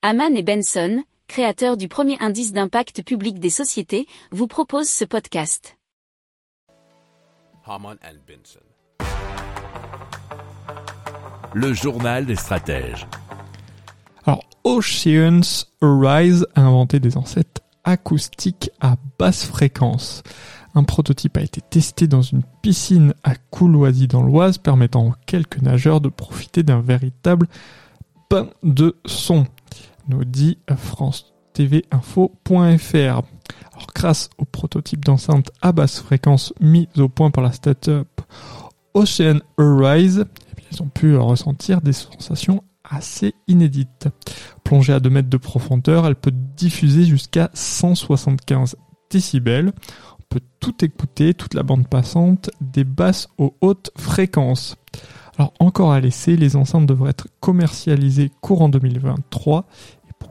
Haman et Benson, créateurs du premier indice d'impact public des sociétés, vous proposent ce podcast. Haman and Benson. Le journal des stratèges. Alors, Oceans Arise a inventé des ancêtres acoustiques à basse fréquence. Un prototype a été testé dans une piscine à Couloisy dans l'Oise, permettant aux quelques nageurs de profiter d'un véritable pain de son, nous dit France TV Info.fr. Alors, grâce au prototype d'enceinte à basse fréquence mis au point par la startup Ocean Arise, eh ils ont pu ressentir des sensations assez inédites. Plongée à 2 mètres de profondeur, elle peut diffuser jusqu'à 175 décibels. On peut tout écouter, toute la bande passante, des basses aux hautes fréquences. Alors encore à l'essai, les enceintes devraient être commercialisées courant 2023 et